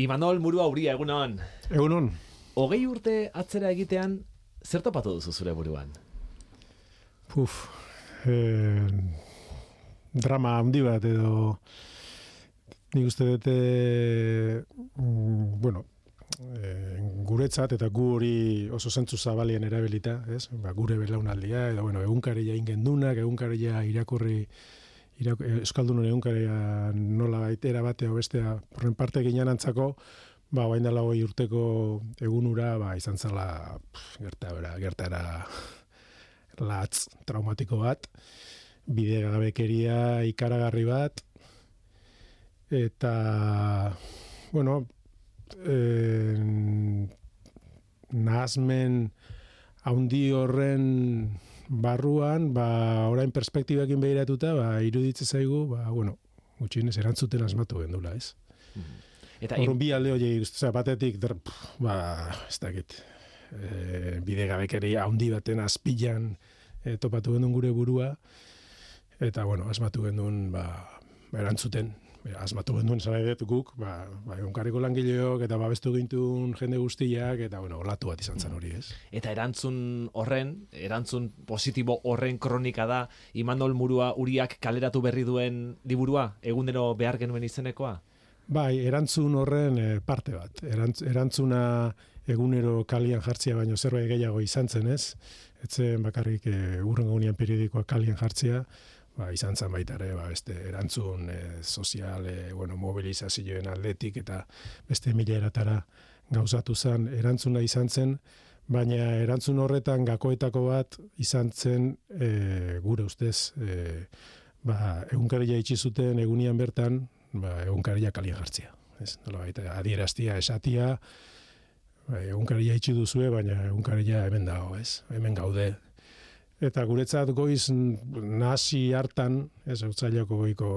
Imanol Murua Uria, egunon. Egunon. Hogei urte atzera egitean, zer topatu duzu zure buruan? Puf, eh, drama handi bat edo nik uste dute mm, bueno, eh, guretzat eta gu hori oso zentzu zabalien erabilita, ez? Ba, gure belaunaldia, edo bueno, egunkaria ingendunak, egunkaria irakurri irak, Euskaldunon egunkaria nola baitera batea bestea horren parte ginen antzako, ba, bain dela hoi urteko egunura, ba, izan zela gertara, gertara latz traumatiko bat, bide gabekeria ikaragarri bat, eta, bueno, eh, nahazmen haundi horren barruan, ba, orain perspektibakin behiratuta, ba, iruditze zaigu, ba, bueno, gutxinez erantzuten asmatu gendula, ez? Mm Eta Horren bi alde hori, batetik, der, ba, ez dakit, e, bide gabekeria haundi baten azpilan e, topatu gendun gure burua, eta, bueno, asmatu gendun, ba, erantzuten, asmatu genduen zara edet guk, ba, ba, egunkariko langileok eta babestu gintun jende guztiak, eta bueno, olatu bat izan zen hori, ez? Eta erantzun horren, erantzun positibo horren kronika da, Imanol Murua uriak kaleratu berri duen liburua, egunero behar genuen izenekoa? Bai, erantzun horren eh, parte bat. erantzuna egunero kalian jartzia baino zerbait gehiago izan zen, ez? Etzen bakarrik e, urrengo unian periodikoa kalian jartzia, ba, izan zen baita ere, ba, beste erantzun e, sozial, e, bueno, mobilizazioen atletik eta beste mila eratara gauzatu zen erantzuna izan zen, baina erantzun horretan gakoetako bat izan zen e, gure ustez, e, ba, egunkaria itxi zuten egunian bertan, ba, egunkaria kalien jartzia. Ez, nola baita, adieraztia, esatia, ba, egunkaria itxi duzue, baina egunkaria hemen dago, ez? Hemen gaude, Eta guretzat goiz nasi hartan, ez utzaileko goiko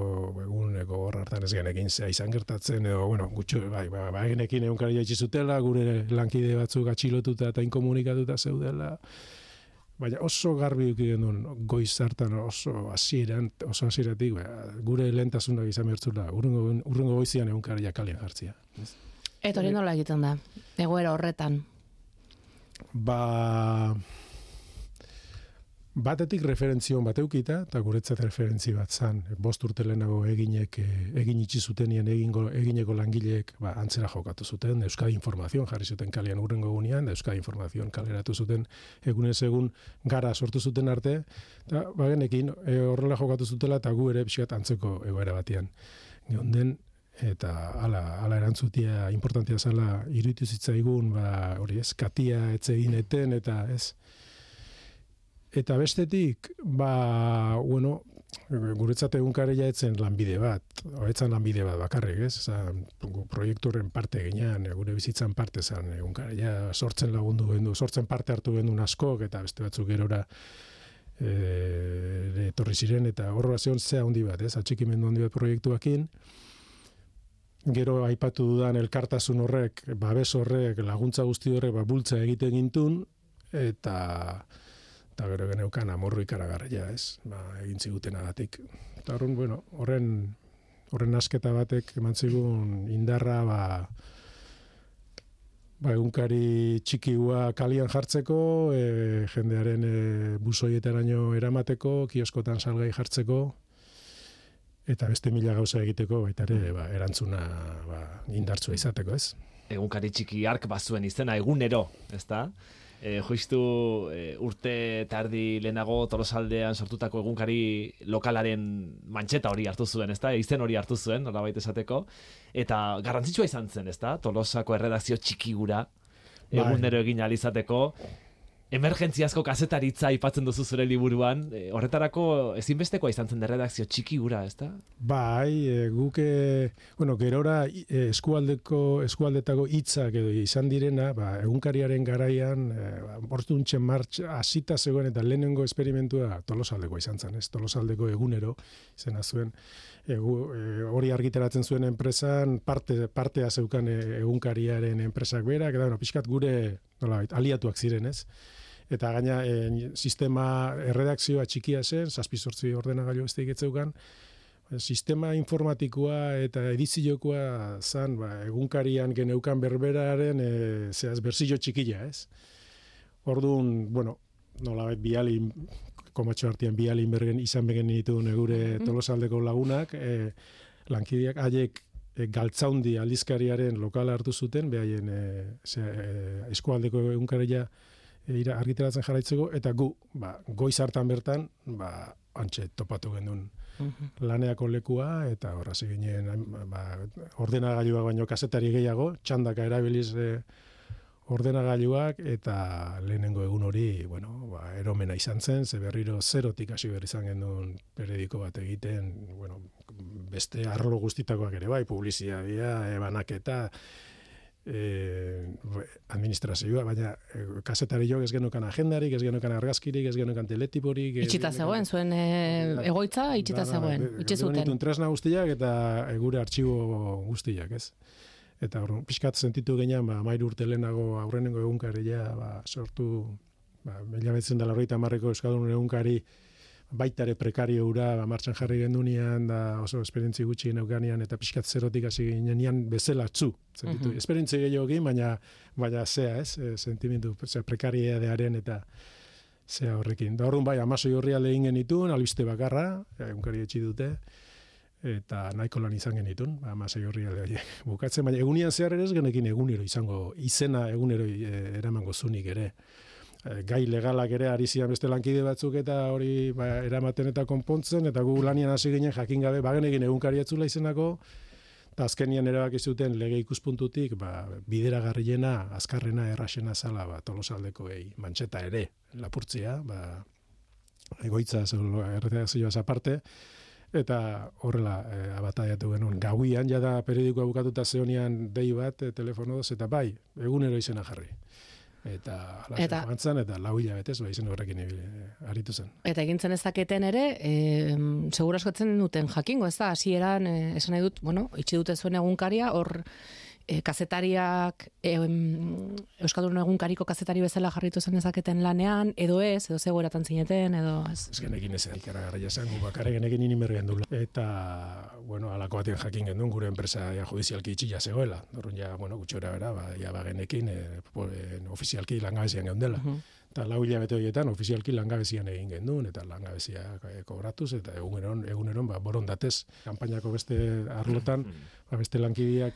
eguneko hor hartan ez genekin zea izan gertatzen, edo, bueno, gutxo, bai, bai, bai, genekin egun kari zutela, gure lankide batzuk atxilotuta eta inkomunikatuta zeudela, baina oso garbi duki genuen goiz hartan oso hasieran oso hasieratik ba, gure lentasunak izan bertzula, urrengo, urrengo goizian egun kari kalien jartzia. Eta hori nola egiten da, egoera horretan? Ba, Batetik referentzion bat eukita, eta guretzat referentzi bat zan, bost urte lehenago eginek, eh, egin itxi zutenien egingo, egineko langileek ba, antzera jokatu zuten, Euskadi Informazion jarri zuten kalian urrengo egunean, Euskadi Informazion kaleratu zuten egunez egun gara sortu zuten arte, eta bagenekin e, horrela jokatu zutela eta gu ere pixkat antzeko egoera batean. Gionden, eta ala, ala erantzutia importantia zala iruditu zitzaigun, ba, hori ez, katia eten, eta ez, Eta bestetik, ba, bueno, guretzat egunkaria etzen lanbide bat, etzen lanbide bat bakarrik, ez? Oza, proiekturen parte ginean, gure bizitzan parte zen egunkaria, sortzen lagundu gendu, sortzen parte hartu gendu askok, eta beste batzuk gerora e, etorri ziren, eta horra zeon zea handi bat, ez? Atxikimendu handi bat proiektuakin, gero aipatu dudan elkartasun horrek, babes horrek, laguntza guzti horrek, ba, bultza egiten gintun, eta eta gero geneukan amorru ikaragarria, ez? Ba, egin ziguten agatik. Eta horren, bueno, horren, horren asketa batek eman zigun indarra, ba, ba egunkari txikiua kalian jartzeko, e, jendearen e, busoietaraino eramateko, kioskotan salgai jartzeko, eta beste mila gauza egiteko, baita ere, ba, erantzuna ba, indartzua izateko, ez? Egunkari txiki ark bazuen izena egunero, ezta? E, joiztu e, urte tardi lehenago tolosaldean sortutako egunkari lokalaren mantxeta hori hartu zuen, ezta? Izen hori hartu zuen, nola baita esateko. Eta garrantzitsua izan zen, ezta? Tolosako erredakzio txikigura bai. egunero egin alizateko emergentziazko kazetaritza aipatzen duzu zure liburuan, e, horretarako ezinbestekoa izan zen redakzio txiki gura, ez da? Bai, e, guke, bueno, gerora e, eskualdeko, eskualdetako hitzak edo izan direna, ba, egunkariaren garaian, e, ba, martx, asita zegoen eta lehenengo esperimentua tolosaldeko izan zen, ez? Tolosaldeko egunero izena zuen, e, hori argiteratzen zuen enpresan, parte, partea zeukan egunkariaren enpresak berak, eta bueno, pixkat gure, nola, aliatuak ziren, ez? Eta gaina e, sistema erredakzioa txikia zen, zazpi sortzi ordenagailu ez deigetzeukan, sistema informatikoa eta ediziokoa zan, ba, egunkarian geneukan berberaren e, zehaz berzio txikila, ez? Orduan, bueno, nolabait biali, komatxo artian biali bergen izan begen ditu gure mhm. tolosaldeko lagunak, e, lankideak haiek e, galtzaundi aldizkariaren lokala hartu zuten, behaien e, e, eskualdeko egunkaria e, argiteratzen jarraitzeko, eta gu, ba, goiz hartan bertan, ba, antxe topatu gendun mhm. laneako lekua, eta horra ginen ba, ordenagailua baino kasetari gehiago, txandaka erabiliz e, ordenagailuak eta lehenengo egun hori, bueno, ba, eromena izan zen, ze berriro zerotik hasi behar izan genuen periodiko bat egiten, bueno, beste arlo guztitakoak ere bai, publizitatea, ebanaketa, e, administrazioa, baina e, kasetari jo, ez genukan agendarik, ez genukan argazkirik, ez genukan teletiporik. Itxita zegoen, zuen e, egoitza, itxita zegoen, itxezuten. tresna guztiak eta gure artxibo guztiak, ez? eta hor, pixkat sentitu genean, ba, mair urte lehenago aurrenengo egunkaria ba, sortu, ba, mila betzen dela horreita marreko euskadun egunkari, baitare prekario ura, ba, martxan jarri gendunean, da oso esperientzi gutxi geneukanean, eta pixkat zerotik hasi ginean bezala tzu. Sentitu, mm -hmm. esperientzi gehiago baina, baina zea, ez, e, sentimentu, zea, prekarieadearen eta zea horrekin. Da horren bai, amasoi horri alde ingen albiste bakarra, egunkari etxi dute, eta nahiko lan izan genitun, ba, masai horri alde bukatzen, baina egunian zehar ere ez genekin egunero izango, izena egunero e, eramango zunik ere. E, gai legalak ere ari zian beste lankide batzuk eta hori ba, eramaten eta konpontzen, eta gu lanian hasi ginen jakin gabe, bagen egin egunkari atzula izenako, eta azkenian erabak izuten lege ikuspuntutik, ba, bidera garriena, azkarrena, errasena zala, ba, tolosaldeko egi, mantxeta ere, lapurtzia, ba, egoitza, erredakzioaz aparte, eta horrela e, abataiatu genuen. Gauian, jada periodikoa bukatuta zeonian dei bat, e, telefonoz, eta bai, egunero izena jarri. Eta, eta, joantzan, eta lau hilabetez, bai, izen horrekin ibili, e, aritu zen. Eta egintzen ez daketen ere, e, segura duten jakingo, ez da, hasieran e, esan nahi dut, bueno, itxi dute zuen egunkaria, hor, e, kazetariak e, Euskaldun egun kariko kazetari bezala jarritu zen ezaketen lanean, edo ez, edo zegoeratan zineten, edo ez. Ez genekin ez, ikara garra jasen, gu bakare genekin inimerri du. Eta, bueno, alako batean jakin gendun, gure enpresa ja, judizialki itxilla zegoela. Dorun ja, bueno, gutxora bera, ba, ja bagenekin, e, e, ofizialki langabezian geundela. Uh -huh. Eta lau hilabete horietan ofizialki langabezian egin gendun, eta langabezia kobratuz, eta eguneron, eguneron, ba, borondatez, kanpainako beste arlotan, ba, beste lankidiak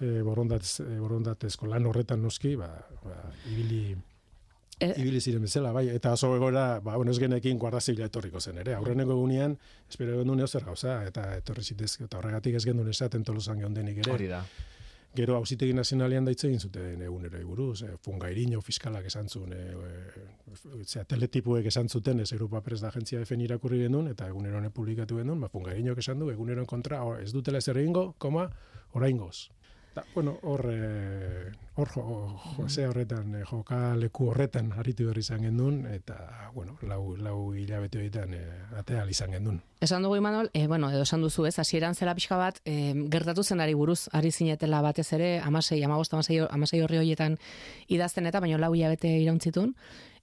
e, borondatez, e, borondatezko lan horretan noski, ba, ba, ibili, e, ibili ziren bezala, bai, eta oso egora, ba, bueno, ez genekin guardazila etorriko zen, ere, aurreneko egunean, espero egon zer gauza, eta etorri zitezke, eta horregatik ez gendun esaten tolosan geondenik ere. Hori da. Gero hausitegi nazionalian daitze egin zuten egunero buruz, e, fungairiño fiskalak esan zuen, e, e, teletipuek esan zuten, ez Europa Press da agentzia defen irakurri genuen, eta egunero publikatu genuen, ba, fungairiño esan du, egunero kontra, ez dutela ez egingo, koma, oraingoz. Da, bueno, hor, eh, hor, jose horretan, eh, joka leku horretan aritu berri izan gendun, eta, bueno, lau, lau hilabete horietan eh, atea izan gendun. Esan dugu, Imanol, eh, bueno, edo esan duzu ez, hasieran zela pixka bat, eh, gertatu zen ari buruz, ari zinetela batez ere, amasei, amagost, amasei, amasei horri horietan idazten eta, baino lau hilabete irauntzitun,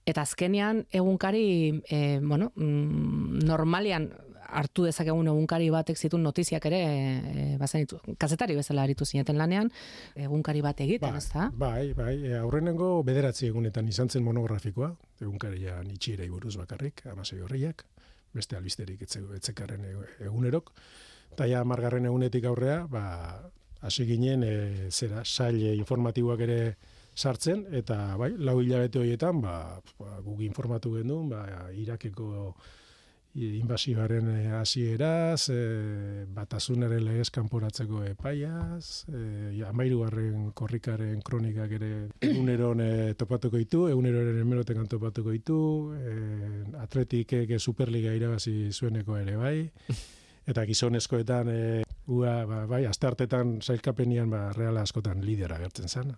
Eta azkenean egunkari, eh, bueno, mm, normalian hartu dezakegun egunkari batek zituen notiziak ere e, bazen ditu. Kazetari bezala aritu zineten lanean, egunkari bat egiten, ba, ez da? Bai, bai, e, aurrenengo bederatzi egunetan izan zen monografikoa, egunkaria nitxire buruz bakarrik, amasei horriak, beste albisterik etzekarren egunerok, eta ja margarren egunetik aurrea, ba, hasi ginen, e, zera, saile informatiboak ere sartzen, eta bai, lau hilabete horietan, ba, ba, guk informatu genuen, ba, irakeko inbasioaren eh, hasieraz, e, batasunaren legez kanporatzeko epaiaz, e, amairugarren korrikaren kronikak ere eguneron e, topatuko ditu, eguneroren emerotekan topatuko ditu, e, atletikek superliga irabazi zueneko ere bai, eta gizonezkoetan e, ua, ba, bai, astartetan zailkapenian ba, reala askotan lidera gertzen zen.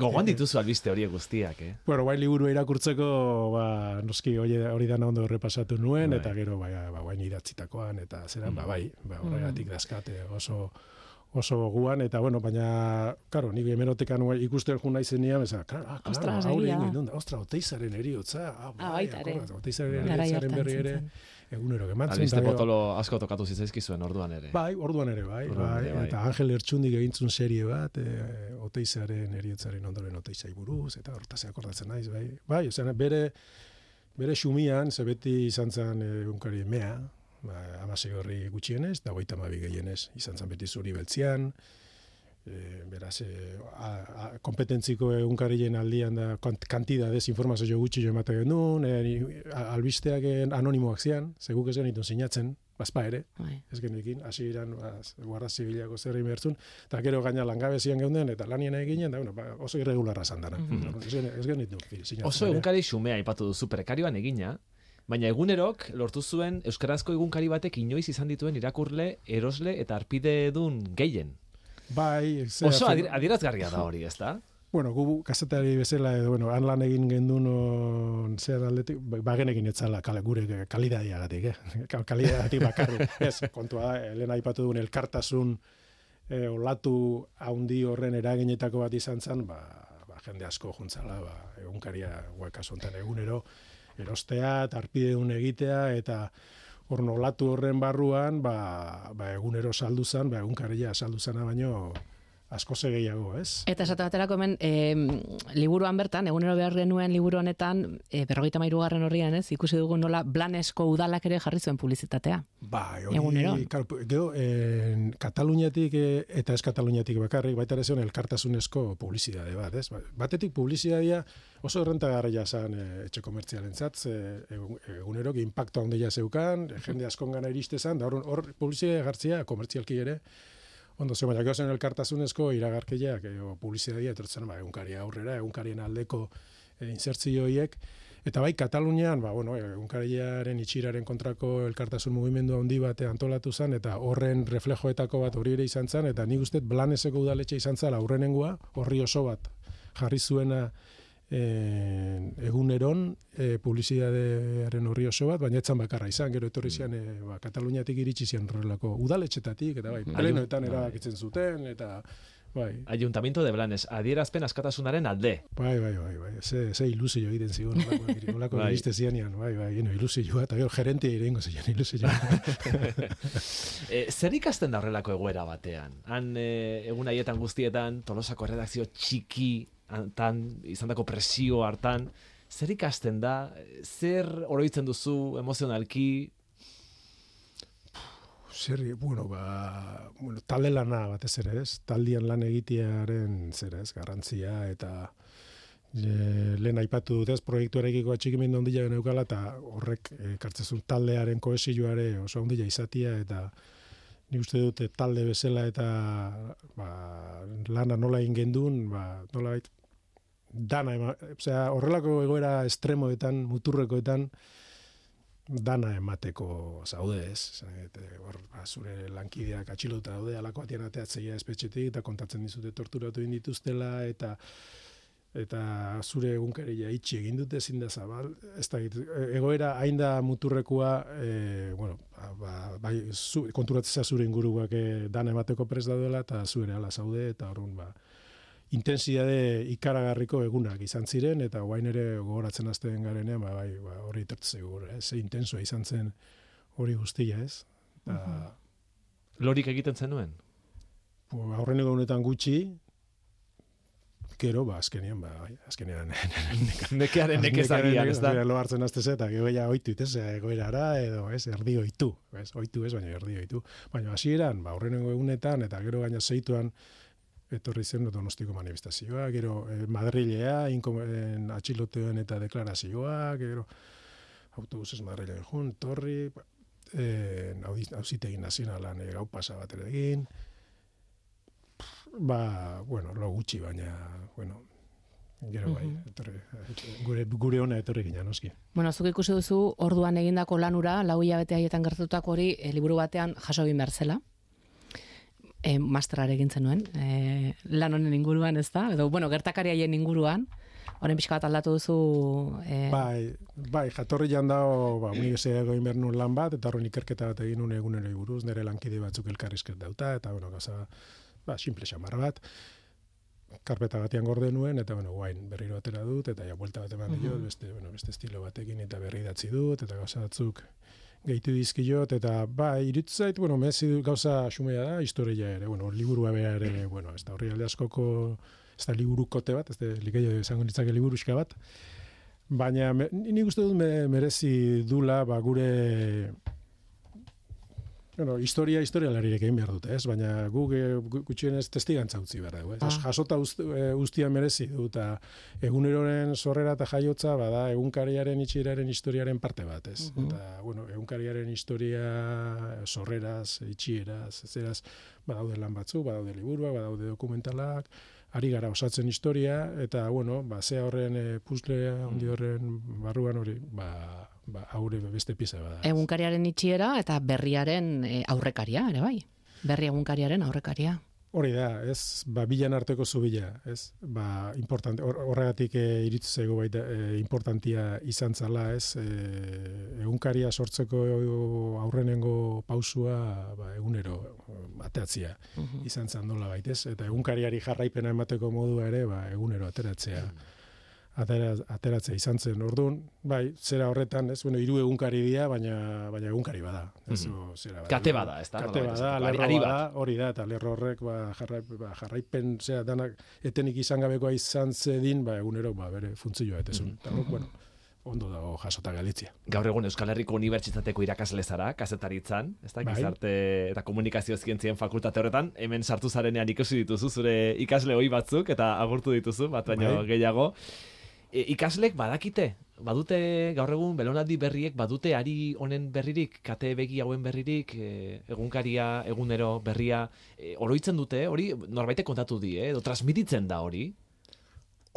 Gogoan dituzu albiste hori guztiak, eh? Bueno, bai, liburu irakurtzeko, ba, noski hori, hori da ondo repasatu nuen, bai. eta gero, bai, ba, bai, idatzitakoan, eta zera, ba, mm. bai, ba, horregatik mm. dazkate oso oso guan, eta bueno, baina, karo, nik hemerotekan ikusten jun nahi zenia, beza, klar, ah, klar, Ostras, hau egia egin da. ostra, oteizaren eriotza, ah, Ah, baita ere. akordat, oteizaren eriotzaren berri ere, egunero. Albiste eta gero- potolo asko tokatu zitzaizkizuen orduan ere. Bai, orduan ere, bai, Orduan bai, ere, bai. eta Angel Ertxundik egintzun serie bat, e, oteizaren eriotzaren ondoren oteizai buruz, eta hortaz akordatzen naiz, bai. Bai, ozean, bere, bere xumian, ze beti izan zen e, egunkari mea, ba, amasei horri gutxienez, eta goita mabi gehienez, izan zen beti zuri beltzian, e, beraz, e, a, a, kompetentziko egunkarien aldian da kant, kantidadez informazio gutxi jo ematen genuen, e, albisteak anonimoak zian, zeguk ez genitun sinatzen, bazpa ere, Bai. ez genekin, hasi iran, baz, guarda zibilako zer egin behartzun, eta gero gaina langabezian geunden, eta lanien eginen, da, bueno, ba, oso irregularra zandana. Mhm. Ez, gen, ez genitu sinatzen. Oso ere. egunkari xumea aipatu duzu prekarioan egina, baina egunerok lortu zuen euskarazko egunkari batek inoiz izan dituen irakurle, erosle eta arpide dun gehien. Bai, ze, Oso adir, adierazgarria da hori, ezta? Bueno, gu kazetari bezala edo bueno, han lan egin gendun on zer aldetik, ba- bagenekin etzala kale, gure kalidadiagatik, eh? Ka- Kalidadiagatik bakarrik. ez, kontua da, Elena aipatu duen elkartasun e, olatu haundi horren eraginetako bat izan zen, ba, ba jende asko juntzala, ba, egunkaria honetan egunero erostea, tarpideun egitea eta hor olatu horren barruan, ba, ba egunero saldu zen, ba egunkaria saldu zena baino asko gehiago, ez? Eta esate baterako hemen e, liburuan bertan, egunero behar genuen liburu honetan, e, berrogeita mairugarren horrian ez, ikusi dugu nola Blanesko udalak ere jarri zuen publizitatea. Bai, hori, Egunero. Claro, gero, en, Kataluniatik eh, eta ez Kataluniatik bakarrik, baita ere zeon elkartasunezko publizidade bat, ez? Ba- Batetik publizidadea oso errentagarria zen eh, etxe komertzialentzat, ze egun, egunero impacto handia zeukan, jende askongana iriste zen, da hor, hor publizidadea jartzea komertzialki ere, Ondo, ze baina zen elkartasunezko iragarkiak, e, publizidadea etortzen, ba, egunkaria aurrera, egunkarien aldeko e, insertzio horiek, Eta bai, Katalunian, ba, bueno, egunkariaren itxiraren kontrako elkartasun mugimendu handi bat antolatu zen, eta horren reflejoetako bat hori ere izan zen, eta nik uste Blaneseko udaletxe izan zela aurrenengoa, horri oso bat jarri zuena e, eguneron e, publizidadearen horri oso bat, baina etzan bakarra izan, gero etorri zian e, ba, Kataluniatik iritsi zian horrelako udaletxetatik, eta bai, plenoetan Bai. erabakitzen zuten, eta bai, Ayuntamiento de Blanes, adierazpen askatasunaren alde. Bai, bai, bai, bai. Ze, ze ilusio egiten zigun, olako, olako Bai. bai. zianian, bai, bai, geno, ilusioa, eta gero gerente irengo zian ilusioa. E, zer ikasten da horrelako egoera batean? Han e, egun haietan guztietan, tolosako redakzio txiki, tan, izandako presio hartan, zer ikasten da? Zer oroitzen duzu emozionalki? Zer, bueno, ba, bueno, talde lana batez ere, ez? Taldian lan egitearen zer, ez, garrantzia eta e, lehen aipatu dut ez, proiektuarekiko atxikimendu handia geneukala eta horrek ekartzezun taldearen koesioare oso handia izatia eta ni uste dut talde bezala eta ba, lana nola egin gendun, ba, nola dana, ema, osea, horrelako egoera estremoetan, muturrekoetan, dana emateko zaude ez. Hor, ba, zure lankideak atxilota daude, alako atian ateatzeia espetxetik, eta kontatzen dizute torturatu egin dituztela, eta eta zure egunkaria itxi egin dute ezin da zabal, ez da, egoera hain da muturrekoa, e, bueno, ba, ba, bai, zu, konturatzea zure inguruak e, dan emateko pres daudela, eta zure ala zaude, eta horren, ba, intensidade ikaragarriko egunak izan ziren, eta guain ere gogoratzen hasten garenean, ba, bai, ba, hori tertzeu, eh, ze intensoa izan zen hori guztia, ez? Eta, Lorik egiten zenuen? uh aurreneko honetan gutxi, gero, ba, azkenean, ba, bai, azkenean, Nekearen nekezagian, ez da? Lo hartzen azte eta gero ja oitu, ez, egoerara, edo, ez, erdi oitu, ez, oitu ez, baina erdi oitu. Baina hasieran, ba, aurreneko egunetan, eta gero gaina zeituan, etorri zen donostiko manifestazioa, gero eh, Madrilea, inkomen atxiloteuen eta deklarazioa, gero autobusez Madrilen jun, torri, eh, hauzitegi nazionalan eh, gau pasa bat ere egin, ba, bueno, lo gutxi, baina, bueno, gero bai, etorri, gure, gure ona etorri gina, noski. Bueno, zuk ikusi duzu orduan egindako lanura, lau hilabete haietan gertatutako hori e, liburu batean jaso egin behar zela. E, masterare egin zenuen, e, lan honen inguruan ez da, edo, bueno, gertakari haien inguruan, Horren pixka bat aldatu duzu... E... Bai, bai, jatorri jandao, ba, universitateako inbernun lan bat, eta horren ikerketa bat egin nuen egunero buruz, nire lankide batzuk elkarrizket dauta, eta, bueno, gaza, ba, simple xamar bat, karpeta batean gorde nuen, eta, bueno, guain berriro atera dut, eta ja, buelta bat eman uh beste, bueno, beste estilo batekin, eta berri datzi dut, eta gauza batzuk gehitu dizkiot, eta, ba, irutzait, bueno, mezi gauza xumea da, historia ere, bueno, liburua beha ere, bueno, ez da horri alde askoko, ez da liburukote bat, ez da likeio izango nitzake liburuska bat, baina ni uste dut merezi dula ba, gure bueno, historia historia larirek egin behar dute, ez? Baina gu gutxien ez testigantza utzi behar dugu, ez? Ah. Jasota ustia merezi du, eta eguneroren sorrera eta jaiotza, bada, egunkariaren itxieraren historiaren parte bat, ez? Uh Eta, bueno, egunkariaren historia sorreraz, itxieraz, ez eraz, badaude lan batzu, badaude liburua, badaude dokumentalak, ari gara osatzen historia, eta, bueno, ba, ze horren e, puzle handi mm. horren barruan hori, ba, ba, haure beste pisa bada. Egunkariaren itxiera eta berriaren e, aurrekaria, ere bai? Berri egunkariaren aurrekaria. Hori da, ez, ba, bilan arteko zubila, ez, ba, importante, horregatik e, iritzu zaigu baita, e, importantia izan zala, ez, e, egunkaria sortzeko aurrenengo pausua, ba, egunero, ateatzia mhm. izan zan dola baitez, eta egunkariari jarraipena emateko modua ere, ba, egunero ateratzea. Mhm ateratzea izan zen. Orduan, bai, zera horretan, ez, bueno, hiru egunkari dira, baina baina egunkari bada. Ez, mm zera, Kate bada, ez da? Kate bada, lerro bada, hori da, eta lerro horrek, ba, jarrai, ba, jarraipen, zera, danak, etenik izan gabekoa izan zedin, ba, egunero, ba, bere funtzioa, eta mm -hmm. bueno, ondo dago jasota galitzia. Gaur egun Euskal Herriko Unibertsitateko irakasle zara, kazetaritzan, ez da, bai. gizarte eta komunikazio zientzien fakultate horretan, hemen sartu zarenean ikusi dituzu zure ikasle hoi batzuk, eta agurtu dituzu, bat baino bai. gehiago e, ikaslek badakite, badute gaur egun belonaldi berriek badute ari honen berririk, kate begi hauen berririk, e, egunkaria, egunero berria, e, oroitzen dute, hori norbaite kontatu die, edo transmititzen da hori?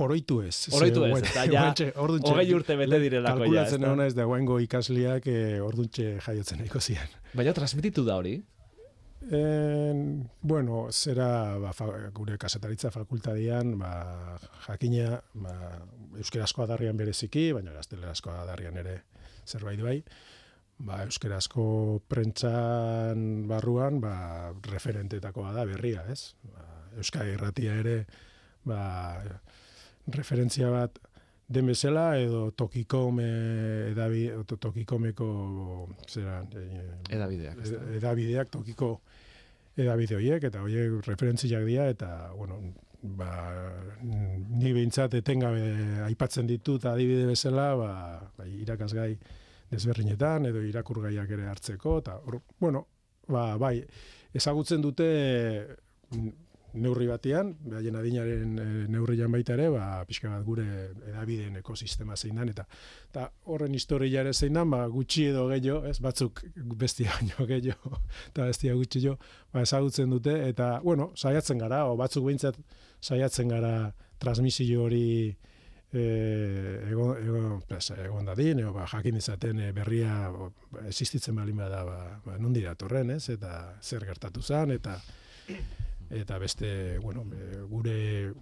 Oroitu ez. Oroitu ez, eta ja, hogei urte bete direlako ja. Kalkulatzen egon ez da ikasliak e, orduntxe jaiotzen eko zian. Baina transmititu da hori? En, bueno, zera ba, fa, gure kasetaritza fakultadian, ba, jakina, ba, euskerazko adarrian bereziki, baina gaztelerazko adarrian ere zerbait bai, ba, euskerazko prentzan barruan, ba, referentetakoa da berria, ez? Ba, Euskal Irratia ere, ba, referentzia bat, den bezala edo tokikome edabi, tokikomeko zera, e, edabideak, edabideak tokiko edabide horiek eta horiek referentziak dira eta bueno, ba, ni behintzat etengabe aipatzen ditut adibide bezala ba, ba, irakasgai desberdinetan edo irakurgaiak ere hartzeko eta bueno, ba, bai, ezagutzen dute neurri batean, behaien adinaren e, neurrian baita ere, ba, pixka bat gure edabideen ekosistema zein dan, eta, eta horren historia ere zein dan, ba, gutxi edo gehiago, ez, batzuk bestia baino gehiago, eta bestia gutxi jo, ba, ezagutzen dute, eta, bueno, saiatzen gara, o batzuk behintzat saiatzen gara transmisio hori e, egon, egon, pues, egon dadin, ba, jakin izaten e, berria existitzen balin bada, ba, ba, nondi datorren, ez, eta zer gertatu zen, eta eta beste, bueno, gure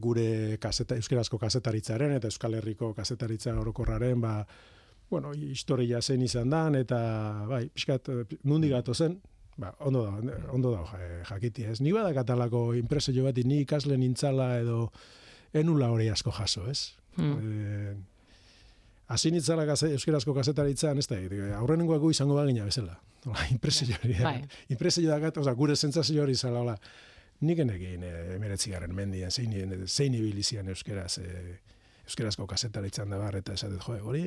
gure kaseta, euskerazko kasetaritzaren eta Euskal Herriko kasetaritza orokorraren, ba, bueno, historia zen izan dan, eta, bai, pixkat, nundi gato zen, ba, ondo da, ondo da, jakiti ez. Ni bada katalako impresio bat, ni ikasle nintzala edo enula hori asko jaso, ez? Hmm. E, Asi nitzala gase, euskerazko kasetaritzan, ez da, aurrenengoako izango bagina bezala. Impresio hori. Bai. Impresio da gat, oza, gure sentsazio hori zala, hola, nik enekin e, emeretzi garen mendian, zein, zein ibilizian euskeraz, e, euskerazko kasetaritzan da bar, eta esatet, joe, hori,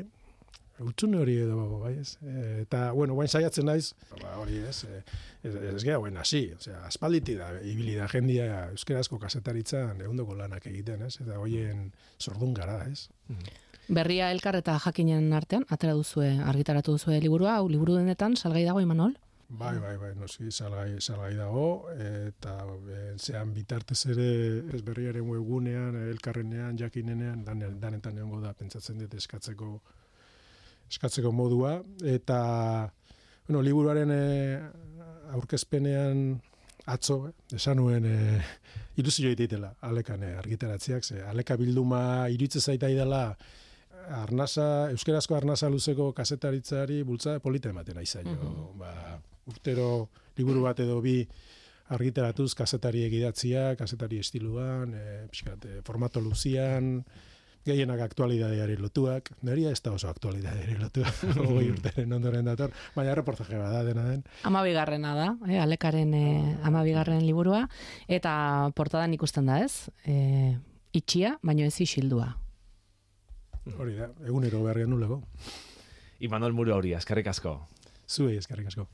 utxune hori edo, bai ez? Eta, bueno, guain saiatzen naiz, hori ez, e, ez, ez gara, bueno, hasi, osea, aspalditi da, ibili da jendia euskerazko kasetaritzan egundoko lanak egiten, ez? Eta hoien sordun gara, ez? Mm Berria elkar eta jakinen artean, atera duzue, argitaratu duzue liburua, hau liburu denetan, salgai dago, Imanol? Bai, bai, bai, noski, salgai, salgai dago, eta e, zean bitartez ere ez berriaren webgunean, elkarrenean, jakinenean, dan, danetan egongo da, pentsatzen dut eskatzeko, eskatzeko modua, eta, bueno, liburuaren e, aurkezpenean atzo, eh, esan nuen, e, ilusio egiteitela alekan eh, argitaratziak, ze aleka bilduma iritze zaita idela arnasa, euskerazko arnasa luzeko kasetaritzari bultza polita ematen aizaio. Mhm. ba, urtero liburu bat edo bi argitaratuz kasetari egidatzia, kasetari estiluan, e, pixkat, eh, formato luzian, gehienak aktualidadeari lotuak, neria ez da oso aktualidadeari lotua, hogei urteren ondoren dator, baina reportaje bada dena den. Amabigarrena da, eh, alekaren eh, amabigarren liburua, eta portadan ikusten da ez, eh, itxia, baino ez isildua. Hori da, egunero behar genulego. Imanol Muro hori, eskerrik asko. Zuei eskerrik asko.